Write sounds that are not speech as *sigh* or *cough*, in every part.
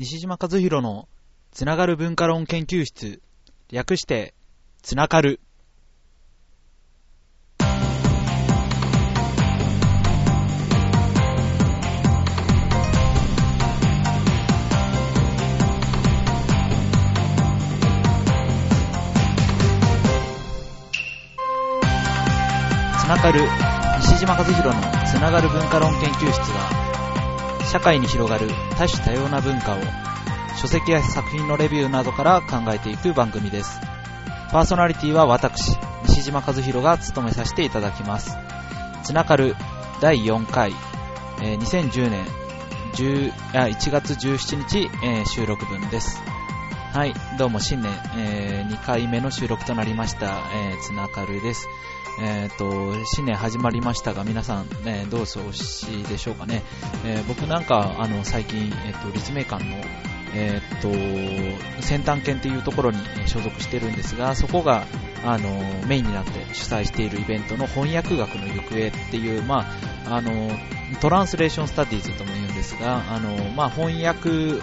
西島和弘のつながる文化論研究室、略して、つながる。つながる、西島和弘のつながる文化論研究室は、社会に広がる多種多様な文化を書籍や作品のレビューなどから考えていく番組です。パーソナリティは私、西島和弘が務めさせていただきます。つながる第4回、えー2010年10あ1月17日、えー収録分です。はい、どうも新年、え2回目の収録となりました、えーつながるです。えっ、と、新年始まりましたが、皆さん、ね、どうお過ごしでしょうかね。え僕なんか、あの、最近、えっ、と、立命館の、えっ、と、先端研っていうところに所属してるんですが、そこが、あの、メインになって主催しているイベントの翻訳学の行方っていう、まあ、あの、トランスレーションスタディーズとも言うんですが、あの、まあ、翻訳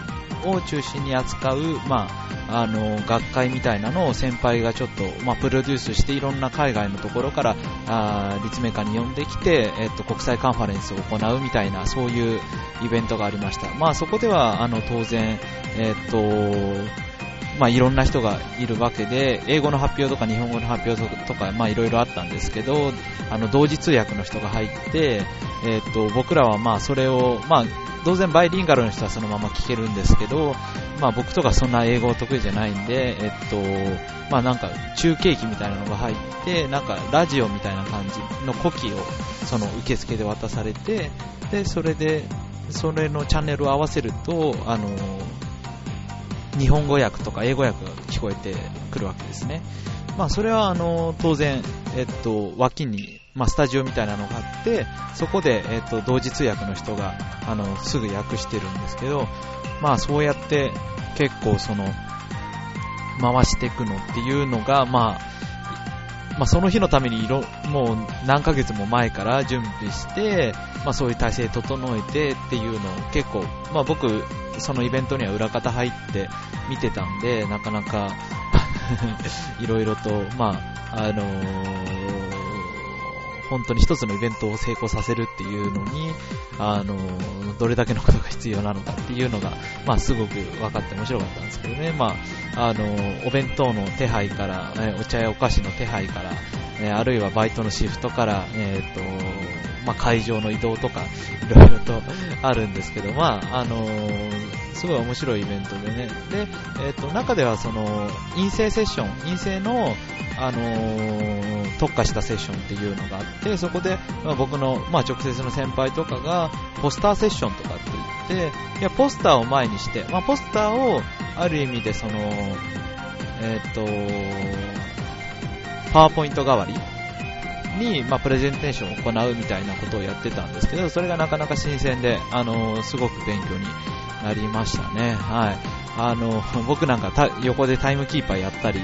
を中心に扱う、まあ、あの、学会みたいなのを先輩がちょっと、まあ、プロデュースしていろんな海外のところから、あ立命館に呼んできて、えっと、国際カンファレンスを行うみたいな、そういうイベントがありました。まあ、そこでは、あの、当然、えっと、まあ、いろんな人がいるわけで、英語の発表とか日本語の発表とか、まあ、いろいろあったんですけど、あの、同時通訳の人が入って、えっと、僕らはまあ、それを、まあ、当然バイリンガルの人はそのまま聞けるんですけど、まあ僕とかそんな英語得意じゃないんで、えっと、まあなんか中継機みたいなのが入って、なんかラジオみたいな感じのコキをその受付で渡されて、で、それで、それのチャンネルを合わせると、あの、日本語訳とか英語訳が聞こえてくるわけですね。まあそれはあの、当然、えっと、脇に、まあスタジオみたいなのがあって、そこで、えっと、同時通訳の人が、あの、すぐ訳してるんですけど、まあそうやって結構その、回していくのっていうのが、まあ、まあその日のためにいろ、もう何ヶ月も前から準備して、まあそういう体制整えてっていうのを結構、まあ僕、そのイベントには裏方入って見てたんで、なかなか、*laughs* いろいろと、まあ、あのー本当に一つのイベントを成功させるっていうのに、あのどれだけのことが必要なのかっていうのが、まあ、すごく分かって面白かったんですけどね。まあ、あのお弁当の手配から、えお茶やお菓子の手配から、えあるいはバイトのシフトから、えっ、と、まあ、会場の移動とか、いろいろとあるんですけど、まあ、あのすごい面白いイベントでね。で、えっ、と、中ではその、陰性セッション、陰性の、あのー特化したセッションっていうのがあって、そこで、まあ、僕の、まあ、直接の先輩とかが、ポスターセッションとかって言って、いや、ポスターを前にして、まあ、ポスターを、ある意味でその、えっ、と、パワーポイント代わりに、まあ、プレゼンテーションを行うみたいなことをやってたんですけど、それがなかなか新鮮で、あのすごく勉強になりましたね。はい。あの、*laughs* 僕なんか横でタイムキーパーやったり、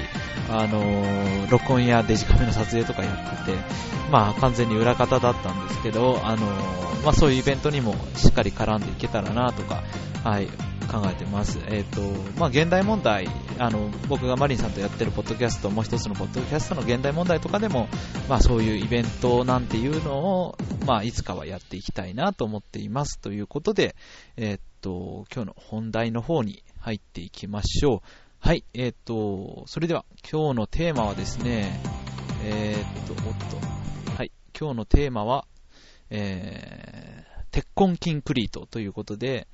あの、録音やデジカメの撮影とかやってて、まあ完全に裏方だったんですけど、あの、まあそういうイベントにもしっかり絡んでいけたらなとか、はい、考えてます。えっ、と、まあ現代問題、あの、僕がマリンさんとやってるポッドキャスト、もう一つのポッドキャストの現代問題とかでも、まあそういうイベントなんていうのを、まあいつかはやっていきたいなと思っています。ということで、えっ、と、今日の本題の方に入っていきましょう。はい、えっ、と、それでは今日のテーマはですね、えっ、と、おっと、はい、今日のテーマは、えー、鉄痕キンクリートということで、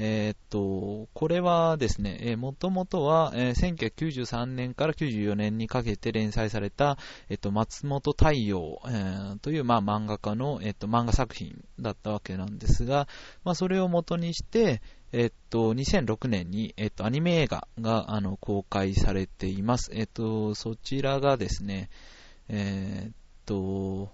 えーっと、これはですね、えー、もともとは、えー1993年から94年にかけて連載された、えっと、松本太陽、えーという、まあ、漫画家の、えっと、漫画作品だったわけなんですが、まあ、それを元にして、えっと、2006年に、えっと、アニメ映画が、あの、公開されています。えっと、そちらがですね、えーっと、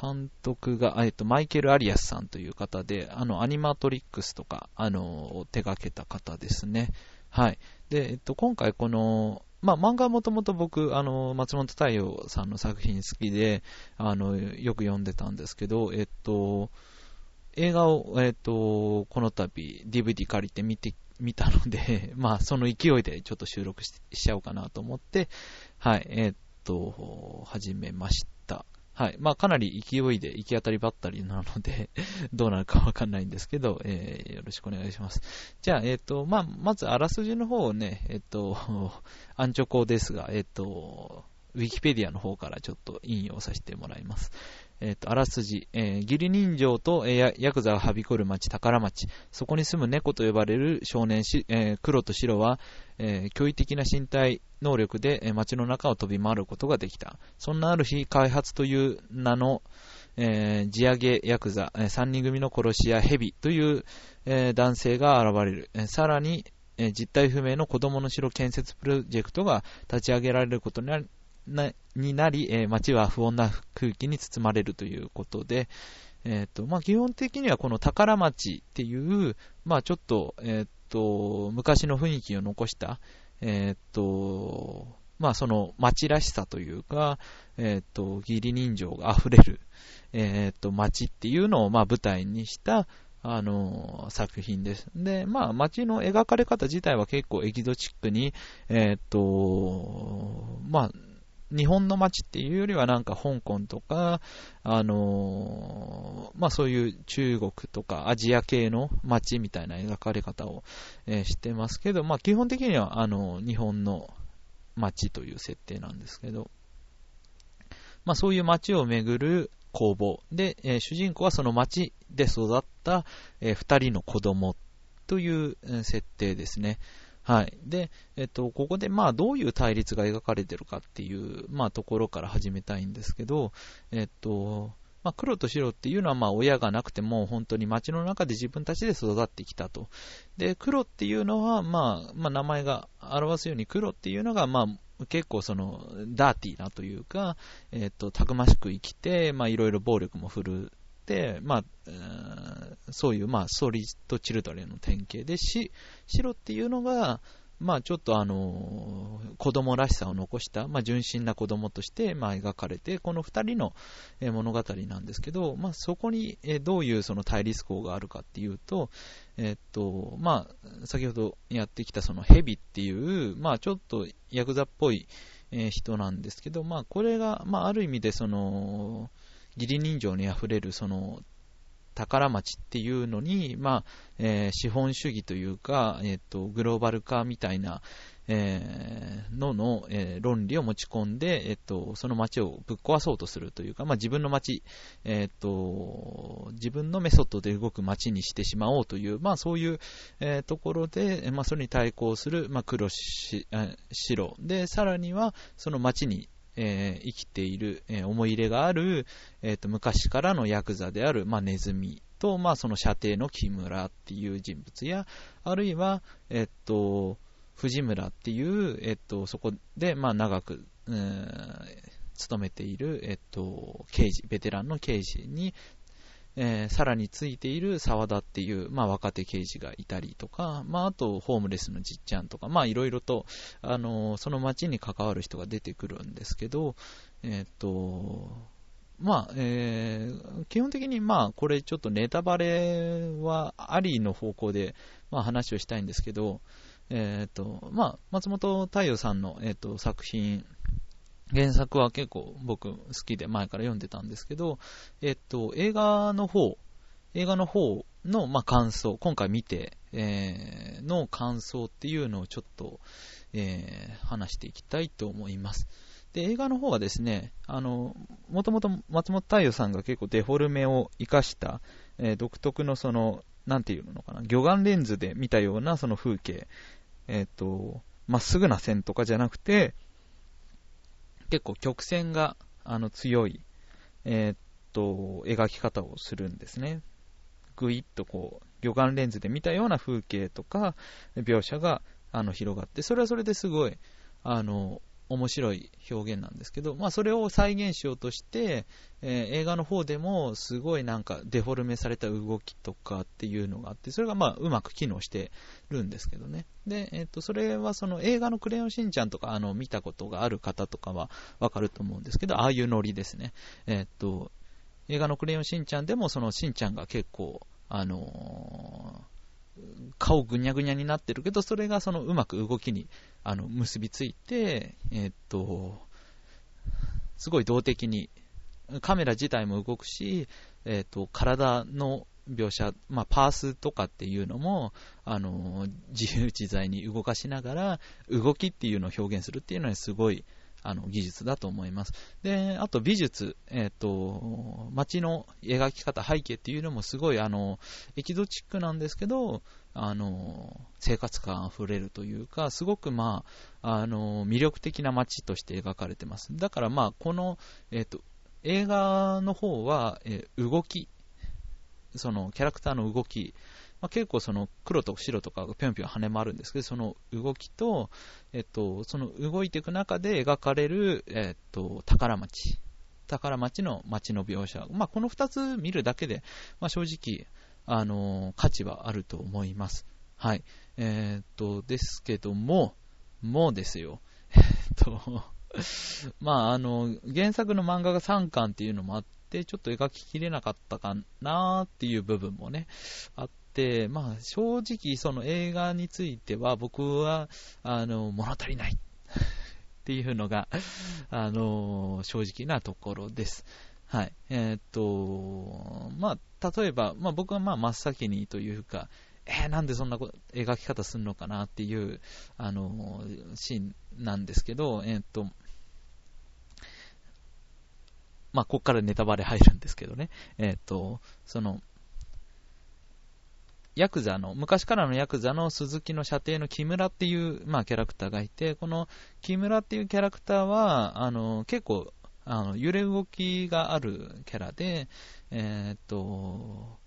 監督が、えっと、マイケル・アリアスさんという方で、あの、アニマトリックスとか、あの、手掛けた方ですね。はい。で、えっと、今回この、まあ、漫画はもともと僕、あの、松本太陽さんの作品好きで、あの、よく読んでたんですけど、えっと、映画を、えっ、と、この度 DVD 借りて見て、見たので、*laughs* まあ、その勢いでちょっと収録しちゃおうかなと思って、はい、えっ、と、始めました。はい。まあ、かなり勢いで行き当たりばったりなので *laughs* どうなるかわかんないんですけど、えー、よろしくお願いします。じゃあ、えっ、ー、と、まあ、まず、あらすじの方をね、えっ、ー、と、アンチョコですが、えっ、と、ウィキペディアの方からちょっと引用させてもらいます。えっ、と、あらすじ、えー、義理人情と、えー、ヤクザがはびこる町、宝町。そこに住む猫と呼ばれる少年し、えー、黒と白は、えー、驚異的な身体能力で、えー、街の中を飛び回ることができた。そんなある日、開発という名の、えー、地上げヤクザ、えー、3人組の殺し屋ヘビという、えー、男性が現れる。えー、さらに、えー、実体不明の子供の城建設プロジェクトが立ち上げられることにな、になり、えー、街は不穏な空気に包まれるということで、えっ、ー、と、まあ、基本的にはこの宝町っていう、まあ、ちょっと、えっ、ー、と、昔の雰囲気を残した、えっ、と、まあ、その町らしさというか、えっ、と、義理人情が溢れる、えっ、と、町っていうのを、まあ、舞台にした、あの、作品です。で、まあ、街の描かれ方自体は結構エキゾチックに、えっ、と、まあ、日本の街っていうよりはなんか香港とか、あのー、まあそういう中国とかアジア系の街みたいな描かれ方を、えー、してますけど、まあ基本的にはあの日本の街という設定なんですけど、まあそういう街をめぐる工房で、えー、主人公はその街で育った、えー、人の子供という、設定ですね。はい。で、えっと、ここでまあどういう対立が描かれてるかっていう、まあところから始めたいんですけど、えっと、まあ、黒と白っていうのはまあ親がなくても本当に街の中で自分たちで育ってきたと。で、黒っていうのはまあ、まあ名前が表すように黒っていうのがまあ結構そのダーティーなというか、えっと、たくましく生きて、まあいろいろ暴力も振るって、まあ、そういう、まあ、ストリートチルドレンの典型でし、白っていうのが、まあ、ちょっとあの、子供らしさを残した、まあ、純真な子供として、まあ、描かれて、この二人の物語なんですけど、まあ、そこにどういうその対立校があるかっていうと、えっと、まあ、先ほどやってきたそのヘビっていう、まあ、ちょっとヤクザっぽい人なんですけど、まあ、これが、まあ、ある意味でその、義理人情にあふれるその宝町っていうのに、まあえー、資本主義というか、えーと、グローバル化みたいな、えー、のの、えー、論理を持ち込んで、えーと、その町をぶっ壊そうとするというか、まあ、自分の町、えーと、自分のメソッドで動く町にしてしまおうという、まあ、そういう、えー、ところで、まあ、それに対抗する、まあ、黒し、白。で、さらにはその町にえー、生きている、えー、思い入れがある、えーと、昔からのヤクザである、まあ、ネズミと、まあ、その射程の木村っていう人物や、あるいは、えっ、と、藤村っていう、えっ、と、そこで、まあ、長く、え、勤めている、えっ、と、刑事、ベテランの刑事に、えー、さらについている沢田っていう、まあ、若手刑事がいたりとか、まあ、あと、ホームレスのじっちゃんとか、ま、いろいろと、あのー、その街に関わる人が出てくるんですけど、えー、っと、まあ、えー、基本的に、まあ、これちょっとネタバレはありの方向で、まあ、話をしたいんですけど、えっと、まあ、松本太陽さんの、えっと、作品、原作は結構僕好きで前から読んでたんですけど、えっと、映画の方、映画の方の、まあ、感想、今回見て、えー、の感想っていうのをちょっと、えー、話していきたいと思います。で、映画の方はですね、あの、もともと松本太陽さんが結構デフォルメを活かした、えー、独特のその、なんていうのかな、魚眼レンズで見たようなその風景、えっ、と、まっすぐな線とかじゃなくて、結構曲線があの強い、えー、っと、描き方をするんですね。ぐいっとこう、魚眼レンズで見たような風景とか、描写があの広がって、それはそれですごい、あの、面白い表現なんですけど、まあ、それを再現しようとして、えー、映画の方でもすごいなんかデフォルメされた動きとかっていうのがあって、それがまあうまく機能してるんですけどね。で、え、ー、と、それはその映画のクレヨンしんちゃんとかあの見たことがある方とかはわかると思うんですけど、ああいうノリですね。え、ー、と、映画のクレヨンしんちゃんでもそのしんちゃんが結構、あの、顔ぐにゃぐにゃになってるけど、それがそのうまく動きにあの結びついて、えー、っと、すごい動的に、カメラ自体も動くし、えっと、体の描写、まあ、パースとかっていうのも、あの、自由自在に動かしながら、動きっていうのを表現するっていうのはすごい、あの、技術だと思います。で、あと美術、えっ、ー、と、街の描き方、背景っていうのもすごい、あの、エキゾチックなんですけど、あの、生活感あふれるというか、すごくまあ、あの、魅力的な街として描かれてます。だからまあ、この、えっ、と、映画の方は、え、動きそのキャラクターの動き、まあ、結構その黒と白とかぴょんぴょん跳ね回るんですけど、その動きと、えっと、その動いていく中で描かれる、えっと、宝町。宝町の街の描写。まあ、この2つ見るだけで、まあ、正直、あの価値はあると思います。はい。えー、っと、ですけども、もうですよ。えっと、*laughs* まあ、あの、原作の漫画が3巻っていうのもあっで、ちょっと描ききれなかったかなっていう部分もね、あって、まあ、正直その映画については僕は、あの、物足りないっていうのが、あの、正直なところです。はい。えー、っと、まあ、例えば、まあ僕はまあ真っ先にというか、えー、なんでそんな描き方するのかなっていう、あのシーンなんですけど、え、っと、まあ、ここからネタバレ入るんですけどね。えっ、と、その、ヤクザの、昔からのヤクザの鈴木の射程の木村っていう、まあ、キャラクターがいて、この木村っていうキャラクターは、あの、結構、あの、揺れ動きがあるキャラで、えっ、と、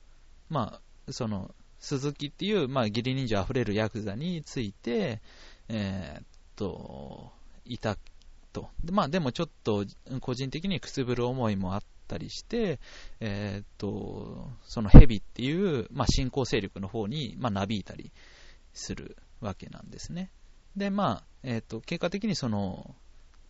まあ、その、鈴木っていう、まあ、義理人情あふれるヤクザについて、えっ、と、いたと。でまあ、でもちょっと個人的にくすぶる思いもあったりして、えー、っと、そのヘビっていう、まあ、新興勢力の方に、まあ、なびいたりするわけなんですね。で、まあ、えー、っと、結果的にその、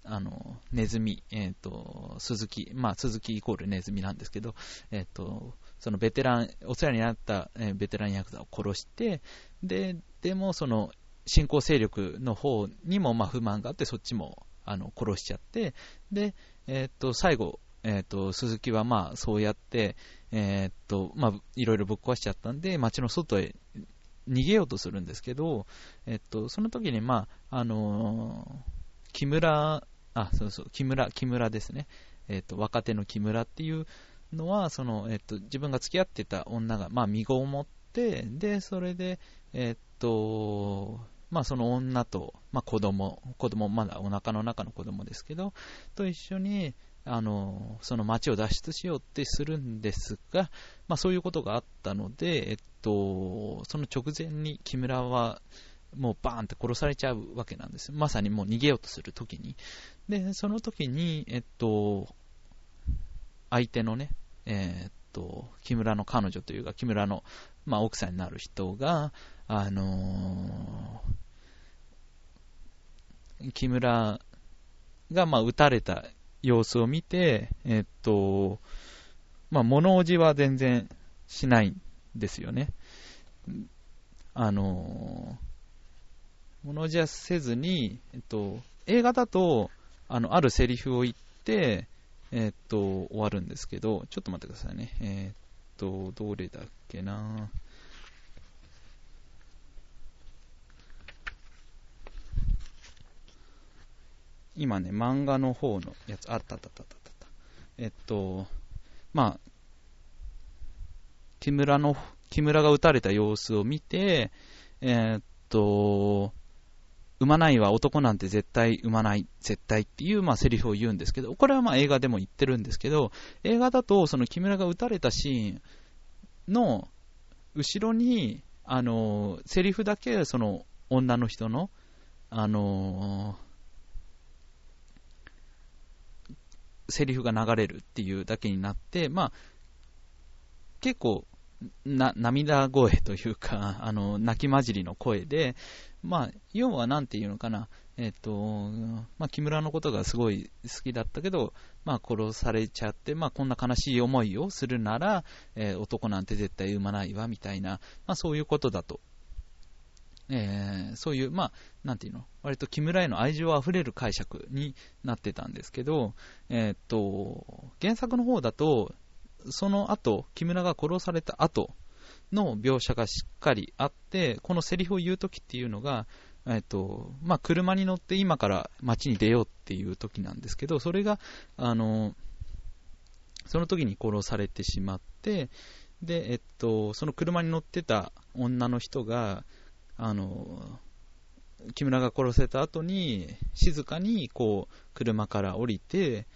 あの、ネズミ、えっ、と、鈴木、まあ、鈴木イコールネズミなんですけど、えっ、と、そのベテラン、お世話になった、えベテランヤクザを殺して、で、でもその、新興勢力の方にもまあ不満があって、そっちもあの殺しちゃって、で、えー、っと最後、えー、っと鈴木はまあそうやって、えー、っとまあ、いろいろぶっ壊しちゃったんで、街の外へ逃げようとするんですけど、えっとその時に、まああの木村、あそうそう木村木村ですね、えっと若手の木村っていうのはその、えっと自分が付き合ってた女が、まあ、身ごもって、でそれで、えっとまあ、その女と、まあ、子供、子供、まだお腹の中の子供ですけど、と一緒に、あの、その町を脱出しようってするんですが、まあ、そういうことがあったので、えっと、その直前に木村は、もうバーンって殺されちゃうわけなんです。まさにもう逃げようとするときに。で、その時に、えっと、相手のね、えー、っと、木村の彼女というか、木村の、まあ、奥さんになる人が、あのー、木村が、まあ、撃たれた様子を見て、えっと、まあ、物おじは全然しないんですよね。あのー、物おじはせずに、えっと、映画だと、あの、あるセリフを言って、えっと、終わるんですけど、ちょっと待ってくださいね。えっと、どれだっけな今ね、漫画の方のやつ、あったあったあったあった。えっと、まあ、木村の、木村が撃たれた様子を見て、えー、っと、産まないは男なんて絶対産まない、絶対っていう、まあ、セリフを言うんですけど、これはまあ映画でも言ってるんですけど、映画だと、その木村が撃たれたシーンの後ろに、あの、セリフだけ、その女の人の、あのセリフが流れるっていうだけになって、まあ、結構な、涙声というか、あの、泣き混じりの声で、まあ、要はなんていうのかな、えっ、と、まあ、木村のことがすごい好きだったけど、まあ、殺されちゃって、まあ、こんな悲しい思いをするなら、えー、男なんて絶対産まないわ、みたいな、まあ、そういうことだと。えー、そういう、まあ、なんていうの、割と木村への愛情あふれる解釈になってたんですけど、えっ、と、原作の方だと、その後、木村が殺された後の描写がしっかりあって、このセリフを言うときっていうのが、えっと、まあ、車に乗って今から街に出ようっていう時なんですけど、それが、あの、その時に殺されてしまって、で、えっと、その車に乗ってた女の人が、あの、木村が殺された後に、静かにこう、車から降りて、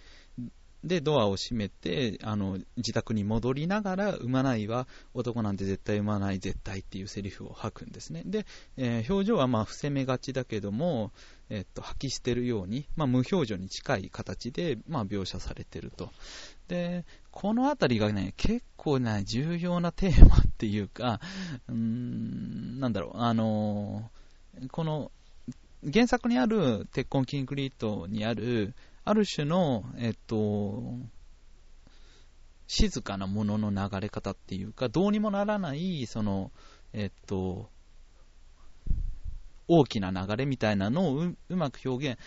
で、ドアを閉めて、あの、自宅に戻りながら、産まないは、男なんて絶対産まない、絶対っていうセリフを吐くんですね。で、えー、表情はまあ、伏せ目がちだけども、え、っと、吐き捨てるように、まあ、無表情に近い形で、まあ、描写されてると。で、このあたりがね、結構ね、重要なテーマっていうか、うーん、なんだろう、あのー、この、原作にある鉄痕キンクリートにある、ある種の、えっと、静かなものの流れ方っていうか、どうにもならない、その、えっと、大きな流れみたいなのをうまく表現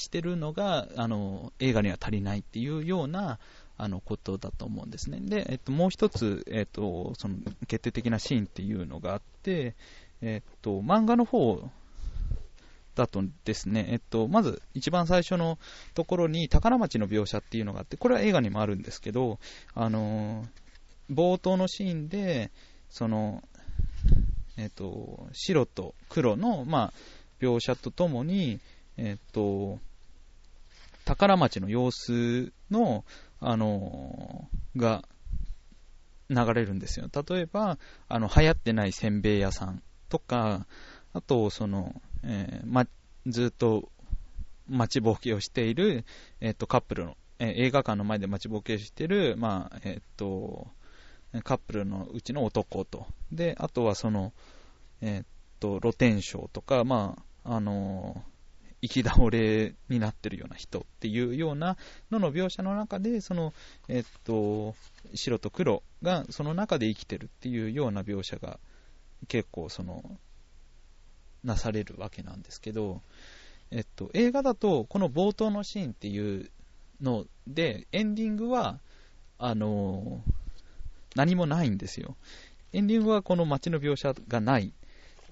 してるのが、あの、映画には足りないっていうような、あの、ことだと思うんですね。で、えっと、もう一つ、えっと、その、決定的なシーンっていうのがあって、えっと、漫画の方だとですね、えっと、まず一番最初のところに宝町の描写っていうのがあって、これは映画にもあるんですけど、あの冒頭のシーンで、その、えっと、白と黒の、まあ、描写とともに、えっと、宝町の様子の、あのが流れるんですよ。例えば、あの、流行ってないせんべい屋さんとか、あと、その、えー、ま、ずっと待ちぼうけをしている、えっ、と、カップルの、えー、映画館の前で待ちぼうけしている、まあ、えっ、と、カップルのうちの男と、で、あとはその、えっ、と、露天商とか、まあ、あの行き倒れになってるような人っていうようなのの描写の中で、その、えっと、白と黒がその中で生きてるっていうような描写が結構その、なされるわけなんですけど、えっと、映画だと、この冒頭のシーンっていうので、エンディングは、あの何もないんですよ。エンディングはこの街の描写がない。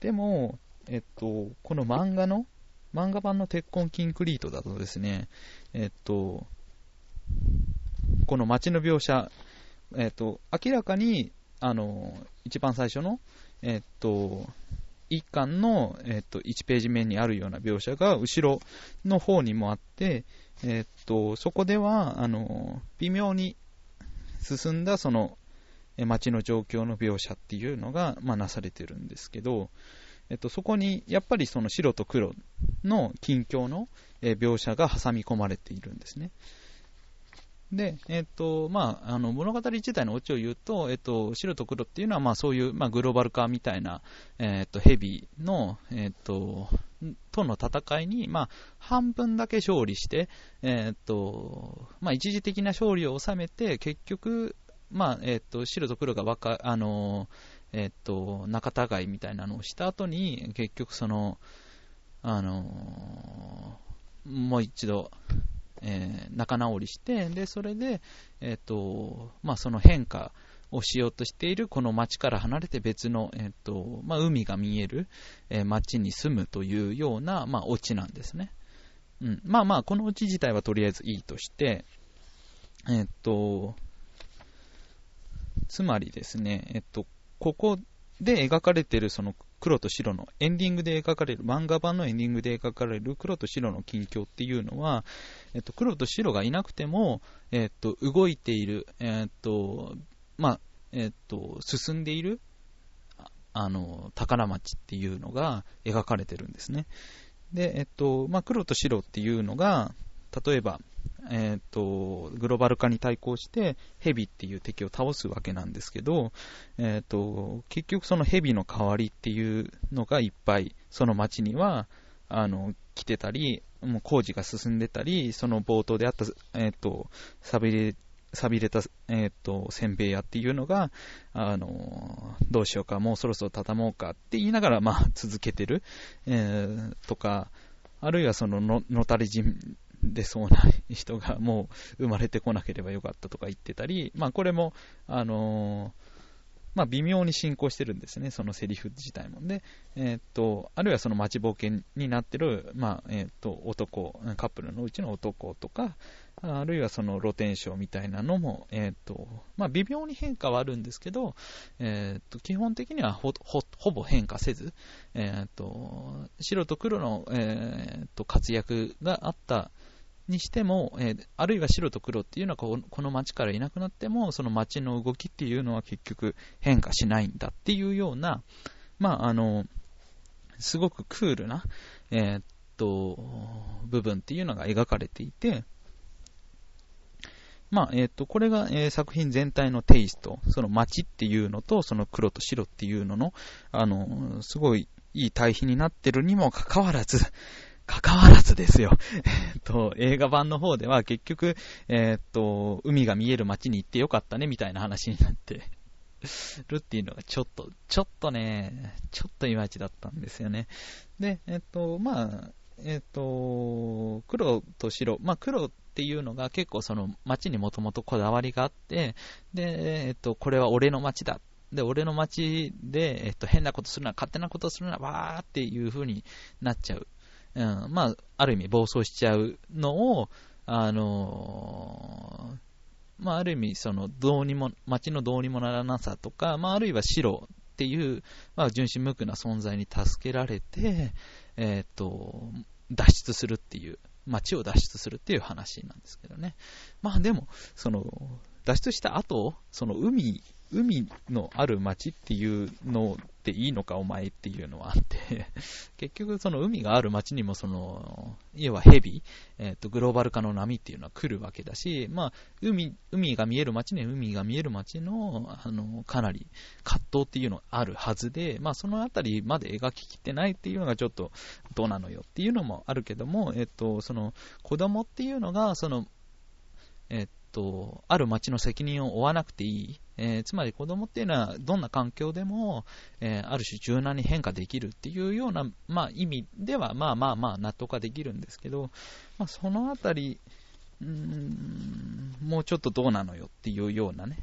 でも、えっと、この漫画の、漫画版の鉄痕キンクリートだとですね、えっと、この街の描写、えっと、明らかに、あの、一番最初の、えっと、1巻の、えっと、1ページ目にあるような描写が後ろの方にもあって、えっと、そこでは、あの、微妙に進んだその街の状況の描写っていうのが、まあ、なされてるんですけど、えっと、そこにやっぱりその白と黒の近況の描写が挟み込まれているんですね。で、えっ、と、まあ、あの、物語自体のオチを言うと、えっ、と、白と黒っていうのは、まあ、そういう、まあ、グローバル化みたいな、えっ、と、ヘビの、えっ、と、との戦いに、まあ、半分だけ勝利して、えっ、と、まあ、一時的な勝利を収めて、結局、まあ、えっ、と、白と黒がわか、あの、えっ、と、仲違いみたいなのをした後に、結局その、あの、もう一度、えー、仲直りして、で、それで、えっ、ー、と、まあ、その変化をしようとしているこの町から離れて別の、えっ、ー、と、まあ、海が見える、え町に住むというような、まあ、オチなんですね。うん。まあまあ、このオチ自体はとりあえずいいとして、えっと、つまりですね、えっと、ここで描かれているその黒と白のエンディングで描かれる、漫画版のエンディングで描かれる黒と白の近況っていうのは、えっと、黒と白がいなくても、えっと、動いている、えっと、まあ、えっと、進んでいる、あの、宝町っていうのが描かれてるんですね。で、えっと、まあ、黒と白っていうのが、例えば、えっ、と、グローバル化に対抗して、ヘビっていう敵を倒すわけなんですけど、えっ、と、結局そのヘビの代わりっていうのがいっぱい、その街には、あの、来てたり、もう工事が進んでたり、その冒頭であった、えっ、と、錆びれ、錆びれた、えっ、と、せんべい屋っていうのが、あの、どうしようか、もうそろそろ畳もうかって言いながら、まあ、続けてる、えー、とか、あるいはそのの、のたれ人でそうな人がもう生まれてこなければよかったとか言ってたり、まあこれも、あのまあ、微妙に進行してるんですね、そのセリフ自体も。で、えー、っと、あるいはその待ちぼうけになってる、まあ、えー、っと、男、カップルのうちの男とか、あるいはその露天商みたいなのも、えー、っと、まあ、微妙に変化はあるんですけど、えっと、基本的にはほほぼ変化せず、えっと、白と黒の、えっと、活躍があった、にしても、えー、あるいは白と黒っていうのはこの街からいなくなっても、その街の動きっていうのは結局変化しないんだっていうような、まあ、あの、すごくクールな、えー、っと、部分っていうのが描かれていて、まあ、えっ、と、これが、え、作品全体のテイスト、その街っていうのと、その黒と白っていうのの、あの、すごいいい対比になってるにもかかわらず、関わらずですよ。*laughs* えっと、映画版の方では結局、えっと、海が見える街に行ってよかったねみたいな話になってるっていうのがちょっと、ちょっとね、ちょっといまいちだったんですよね。で、えっと、まあ、えっと、黒と白、まあ黒っていうのが結構その街にもともとこだわりがあって、で、えっと、これは俺の街だで、俺の街で、えっと、変なことするな、勝手なことするな、わーっていう風になっちゃう。うん、まあ、ある意味暴走しちゃうのを、あのー、まあ、ある意味、その、どうにも、街のどうにもならなさとか、まあ、あるいは白っていう、まあ、純真無垢な存在に助けられて、えっ、と、脱出するっていう、街を脱出するっていう話なんですけどね。まあ、でも、その、脱出した後、その海海のある街っていうのでいいのかお前っていうのはあって *laughs* 結局その海がある街にもその、要はヘビ、えっ、と、グローバル化の波っていうのは来るわけだし、まあ、海、海が見える街に海が見える街の、あの、かなり葛藤っていうのがあるはずで、まあ、そのあたりまで描ききってないっていうのがちょっとどうなのよっていうのもあるけども、えっ、と、その、子供っていうのが、その、えっ、と、ある町の責任を負わなくていい。えー、つまり子供っていうのはどんな環境でも、えー、ある種柔軟に変化できるっていうような、まあ、意味では、まあまあまあ納得はできるんですけど、まあ、そのあたり、うん、もうちょっとどうなのよっていうようなね、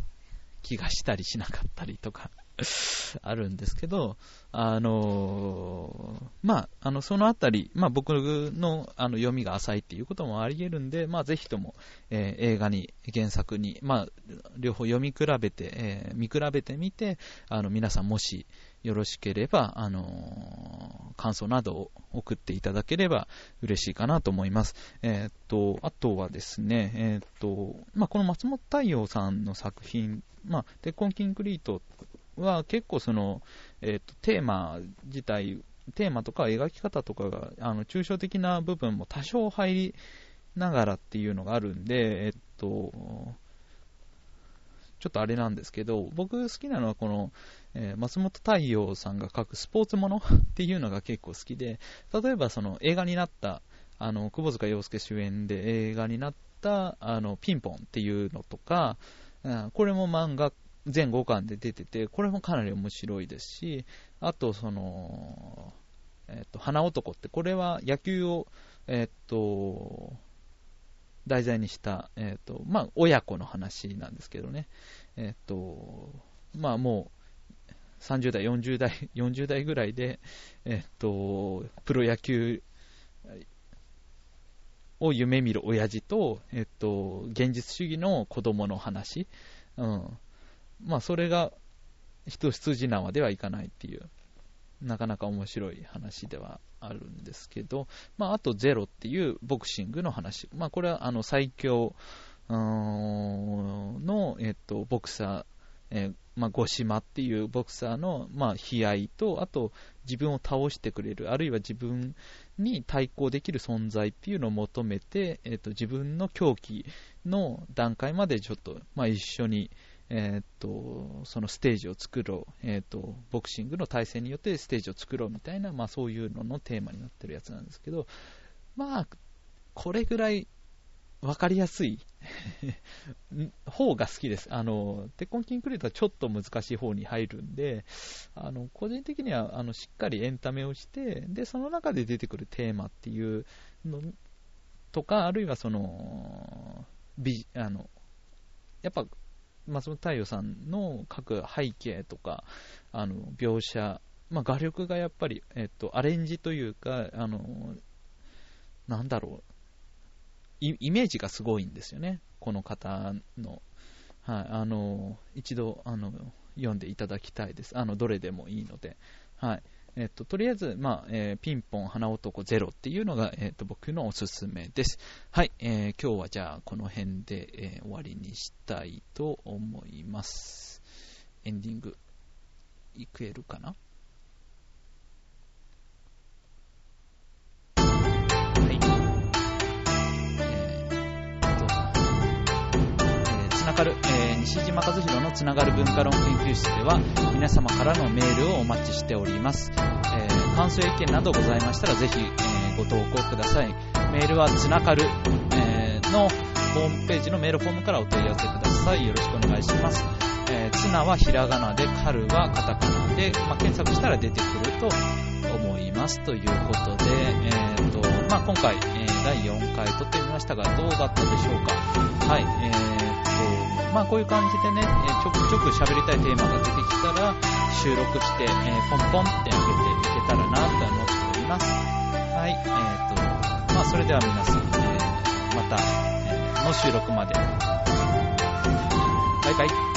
気がしたりしなかったりとか *laughs* あるんですけど、あのー、まあ、あの、そのあたり、まあ僕のあの読みが浅いっていうこともあり得るんで、まあぜひとも、えー、映画に、原作に、まあ、両方読み比べて、えー、見比べてみて、あの、皆さんもしよろしければ、あの感想などを送っていただければ嬉しいかなと思います。えっと、あとはですね、えっと、まあこの松本太陽さんの作品、まあ、鉄痕キンクリートは結構その、えーと、テーマ自体、テーマとか描き方とかが、あの抽象的な部分も多少入りながらっていうのがあるんで、えっと、ちょっとあれなんですけど、僕好きなのはこの、えー、松本太陽さんが書くスポーツものっていうのが結構好きで、例えばその映画になった、あの、窪塚洋介主演で映画になった、あの、ピンポンっていうのとか、これも漫画全5巻で出てて、これもかなり面白いですし、あと、その、えっ、と、花男って、これは野球を、えっ、と、題材にした、えっ、と、まあ、親子の話なんですけどね。えっ、と、まあ、もう、30代、40代、40代ぐらいで、えっ、と、プロ野球を夢見る親父と、えっと、現実主義の子供の話。うん。まあ、それが一筋縄ではいかないっていう、なかなか面白い話ではあるんですけど、まあ、あとゼロっていうボクシングの話。まあ、これはあの最強の、えっと、ボクサーえー、まあ、五島っていうボクサーの、まあ、悲哀と、あと、自分を倒してくれる、あるいは自分に対抗できる存在っていうのを求めて、えーと、自分の狂気の段階までちょっと、まあ、一緒に、えーと、そのステージを作ろう、えーと、ボクシングの体制によってステージを作ろうみたいな、まあ、そういうののテーマになってるやつなんですけど、まあ、これぐらい分かりやすい *laughs* 方が好きです。あの、鉄痕キンクリートはちょっと難しい方に入るんで、あの、個人的には、あの、しっかりエンタメをして、で、その中で出てくるテーマっていうのとか、あるいはその、美、あの、やっぱ、松本太陽さんの書く背景とか、あの、描写、まあ、画力がやっぱり、えっと、アレンジというか、あの、なんだろう、イメージがすごいんですよね、この方の。はい、あの、一度、あの、読んでいただきたいです。あの、どれでもいいので。はい。えっと、とりあえず、まあ、えー、ピンポン花男ゼロっていうのが、えっと、僕のおすすめです。はい、えー、今日はじゃあ、この辺で、えー、終わりにしたいと思います。エンディング、いけるかな？かる、えー、西島和弘のつながる文化論研究室では皆様からのメールをお待ちしております、えー、感想や意見などございましたらぜひ、えー、ご投稿ください。メールはつながる、え、のホームページのメールフォームからお問い合わせください。よろしくお願いします。えー、ツナはひらがなで、カルはカタカナで、まあ、検索したら出てくると思います。ということで、えまあ、今回、えー、第4回撮ってみましたが、どうだったでしょうか？はい、えーとまあ、こういう感じでね、ちょくちょく喋りたいテーマが出てきたら、収録して、えー、ポンポンって開けていけたらなと思っております。はい、えーと、まあ、それでは皆さん、えー、また、えー、の収録まで。バイバイ。